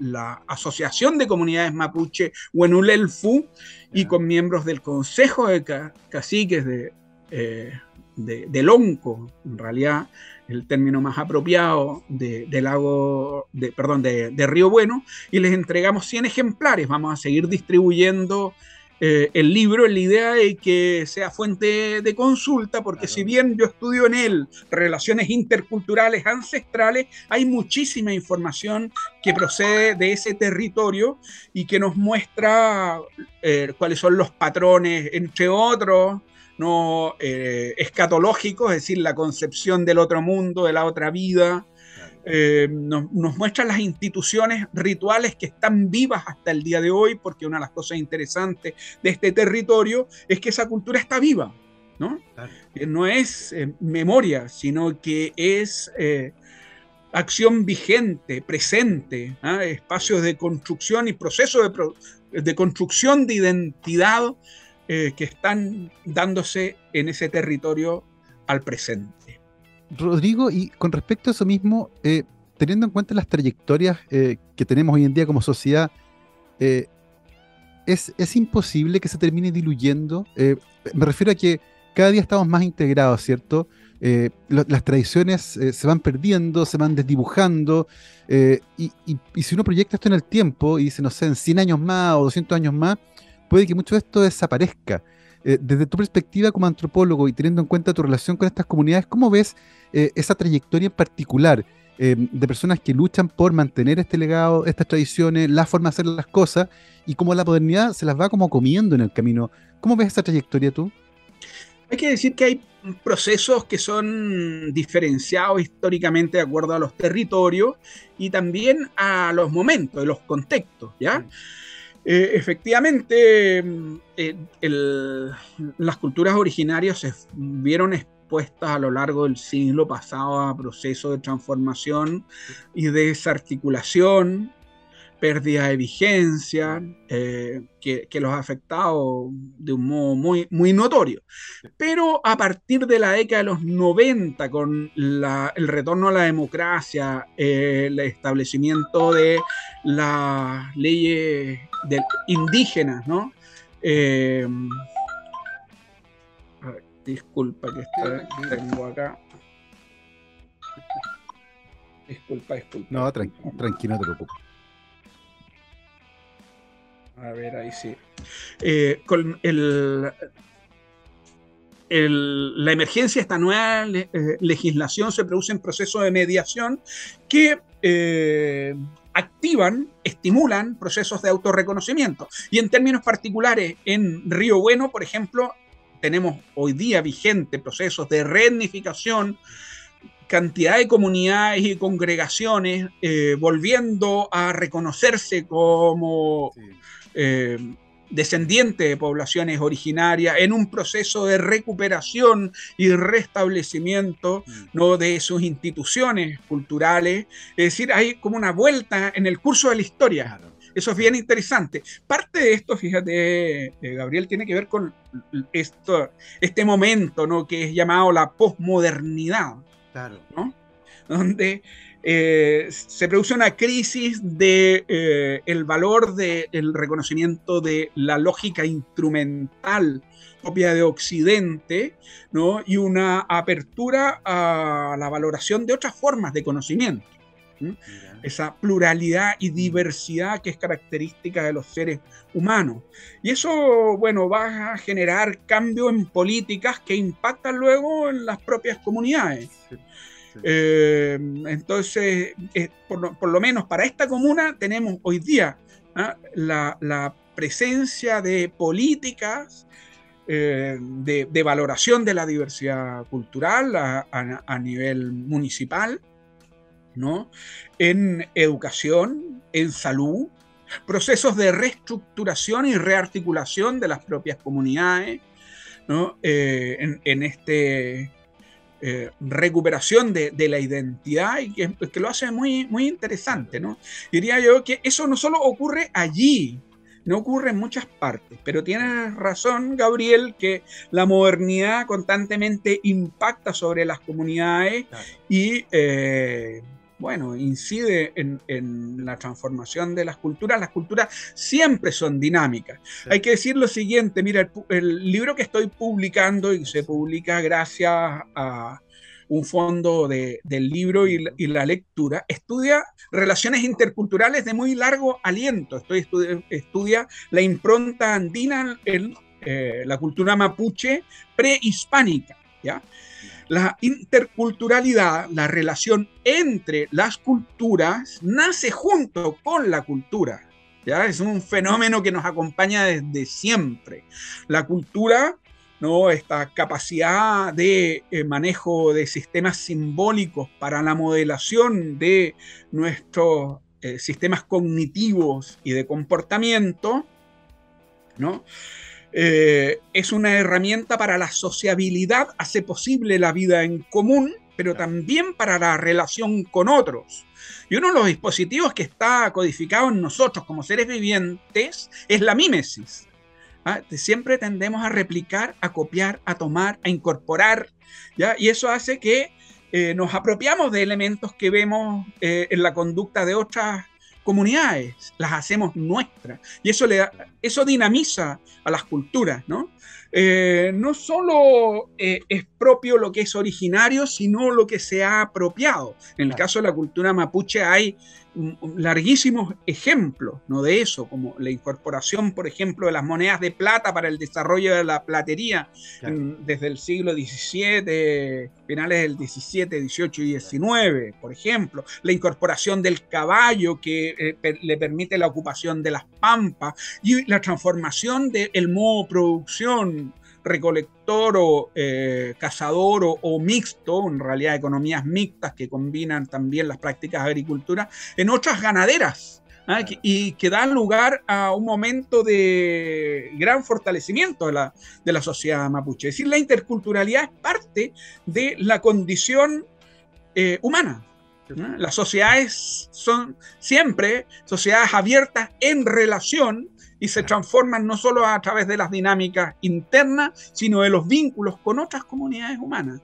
la Asociación de Comunidades Mapuche Huenulelfu y con miembros del Consejo de Caciques de, eh, de, de Lonco, en realidad, el término más apropiado de, lago, de, perdón, de, Río Bueno, y les entregamos 100 ejemplares. Vamos a seguir distribuyendo eh, el libro en la idea de que sea fuente de consulta, porque si bien yo estudio en él relaciones interculturales ancestrales, hay muchísima información que procede de ese territorio y que nos muestra eh, cuáles son los patrones, entre otros, no eh, escatológico, es decir, la concepción del otro mundo, de la otra vida. Eh, nos, muestran las instituciones rituales que están vivas hasta el día de hoy, porque una de las cosas interesantes de este territorio es que esa cultura está viva, ¿no? No es eh, memoria, sino que es acción vigente, presente, ¿ah? espacios de construcción y procesos de, de construcción de identidad eh, que están dándose en ese territorio al presente. Rodrigo, y con respecto a eso mismo, eh, teniendo en cuenta las trayectorias eh, que tenemos hoy en día como sociedad, es, es, imposible que se termine diluyendo. me refiero a que cada día estamos más integrados, ¿cierto? las tradiciones se van perdiendo, se van desdibujando, y, y, si uno proyecta esto en el tiempo y dice, no sé, en 100 años más o 200 años más, puede que mucho de esto desaparezca. Eh, desde tu perspectiva como antropólogo y teniendo en cuenta tu relación con estas comunidades, ¿cómo ves eh, esa trayectoria en particular eh, de personas que luchan por mantener este legado, estas tradiciones, la forma de hacer las cosas y cómo la modernidad se las va como comiendo en el camino? ¿Cómo ves esa trayectoria tú? Hay que decir que hay procesos que son diferenciados históricamente de acuerdo a los territorios y también a los momentos, los contextos, ¿ya? Eh, efectivamente, eh, las culturas originarias se vieron expuestas a lo largo del siglo pasado a procesos de transformación y desarticulación, pérdida de vigencia, eh, que, los ha afectado de un modo muy, muy notorio. Pero a partir de la década de los 90, con el retorno a la democracia, el establecimiento de las leyes indígenas, ¿no? Eh, disculpa que tengo acá. Disculpa, disculpa. No, tranquilo, tranquilo, no te preocupes. A ver, ahí sí. Eh, con el, la emergencia, esta nueva eh, legislación se produce en procesos de mediación que eh, activan, estimulan procesos de autorreconocimiento. Y en términos particulares, en Río Bueno, por ejemplo, tenemos hoy día vigente procesos de reetnificación, cantidad de comunidades y congregaciones volviendo a reconocerse como eh, descendiente de poblaciones originarias en un proceso de recuperación y restablecimiento mm. ¿no? de sus instituciones culturales. Es decir, hay como una vuelta en el curso de la historia. Eso es bien interesante. Parte de esto, fíjate, eh, Gabriel, tiene que ver con esto, este momento ¿no? que es llamado la posmodernidad. Claro. ¿no? Donde eh, se produce una crisis de eh, el valor del reconocimiento de la lógica instrumental propia de Occidente, ¿no? y una apertura a la valoración de otras formas de conocimiento. Esa pluralidad y diversidad que es característica de los seres humanos. Y eso, bueno, va a generar cambios en políticas que impactan luego en las propias comunidades. Eh, entonces, eh, por, lo, menos para esta comuna tenemos hoy día ¿ah? la, presencia de políticas eh, de, valoración de la diversidad cultural a, nivel municipal, ¿no? en educación, en salud, procesos de reestructuración y rearticulación de las propias comunidades, ¿no? en, este eh, recuperación de, la identidad y que, que, lo hace muy, muy interesante, ¿no? Diría yo que eso no solo ocurre allí, no ocurre en muchas partes, pero tienes razón, Gabriel, que la modernidad constantemente impacta sobre las comunidades y... Eh, bueno, incide en, la transformación de las culturas. Las culturas siempre son dinámicas. Hay que decir lo siguiente, mira, el, libro que estoy publicando y se publica gracias a un fondo del libro y la, lectura, estudia relaciones interculturales de muy largo aliento. Estoy estudia, la impronta andina en eh, la cultura mapuche prehispánica. ¿ya? La interculturalidad, la relación entre las culturas, nace junto con la cultura. ¿ya? Es un fenómeno que nos acompaña desde siempre. La cultura, ¿no? esta capacidad de eh, manejo de sistemas simbólicos para la modelación de nuestros eh, sistemas cognitivos y de comportamiento, ¿no? Eh, es una herramienta para la sociabilidad, hace posible la vida en común, pero también para la relación con otros. Y uno de los dispositivos que está codificado en nosotros como seres vivientes es la mímesis. ¿ah? Siempre tendemos a replicar, a copiar, a tomar, a incorporar, ¿ya? y eso hace que eh, nos apropiamos de elementos que vemos eh, en la conducta de otras comunidades, las hacemos nuestras. Y eso, le eso dinamiza a las culturas, ¿no? eh, no solo eh, es propio lo que es originario, sino lo que se ha apropiado. En el caso de la cultura mapuche hay larguísimos ejemplos ¿no? de eso, como la incorporación, por ejemplo, de las monedas de plata para el desarrollo de la platería desde el siglo XVII, finales del XVII, XVIII y XIX, por ejemplo, la incorporación del caballo que eh, le permite la ocupación de las pampas y la transformación del modo de producción recolector o eh, cazador o, mixto, en realidad economías mixtas que combinan también las prácticas de agricultura, en otras ganaderas. ¿ah? y que dan lugar a un momento de gran fortalecimiento de la, de la sociedad mapuche. Es decir, la interculturalidad es parte de la condición eh, humana. Las sociedades son siempre sociedades abiertas en relación y se transforman no solo a través de las dinámicas internas, sino de los vínculos con otras comunidades humanas.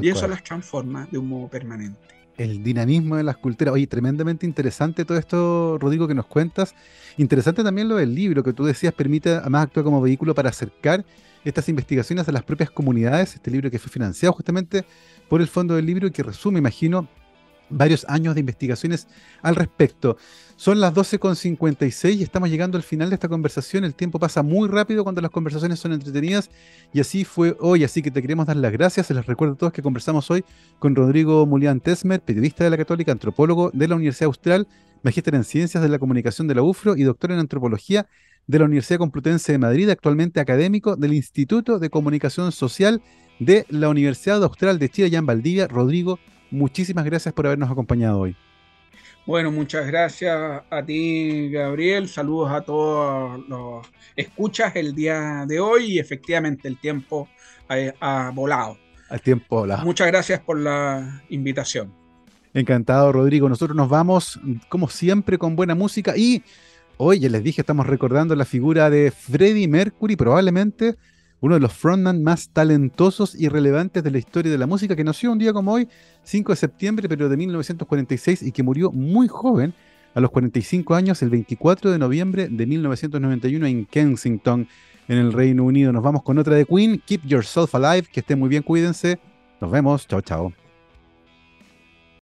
y eso las transforma de un modo permanente. El dinamismo de las culturas. Oye, tremendamente interesante todo esto, Rodrigo, que nos cuentas. Interesante también lo del libro que tú decías permite además actuar como vehículo para acercar estas investigaciones a las propias comunidades. Este libro que fue financiado justamente por el Fondo del Libro y que resume, imagino, varios años de investigaciones al respecto. Son las 12.56 y estamos llegando al final de esta conversación. El tiempo pasa muy rápido cuando las conversaciones son entretenidas y así fue hoy. Así que te queremos dar las gracias. Les recuerdo a todos que conversamos hoy con Rodrigo Mulián Tesmer, periodista de la Católica, antropólogo de la Universidad Austral, magíster en Ciencias de la Comunicación de la UFRO y doctor en Antropología de la Universidad Complutense de Madrid, actualmente académico del Instituto de Comunicación Social de la Universidad Austral de Chile, allá en Valdivia. Rodrigo, muchísimas gracias por habernos acompañado hoy. Bueno, muchas gracias a ti, Gabriel. Saludos a todos los escuchas el día de hoy y efectivamente el tiempo ha, volado. El tiempo volado. Muchas gracias por la invitación. Encantado, Rodrigo. Nosotros nos vamos, como siempre, con buena música y hoy, ya les dije, estamos recordando la figura de Freddie Mercury, probablemente uno de los frontman más talentosos y relevantes de la historia de la música, que nació un día como hoy, 5 de septiembre, pero de 1946, y que murió muy joven, a los 45 años, el 24 de noviembre de 1991 en Kensington, en el Reino Unido. Nos vamos con otra de Queen, Keep Yourself Alive, que esté muy bien, cuídense. Nos vemos, chao, chao.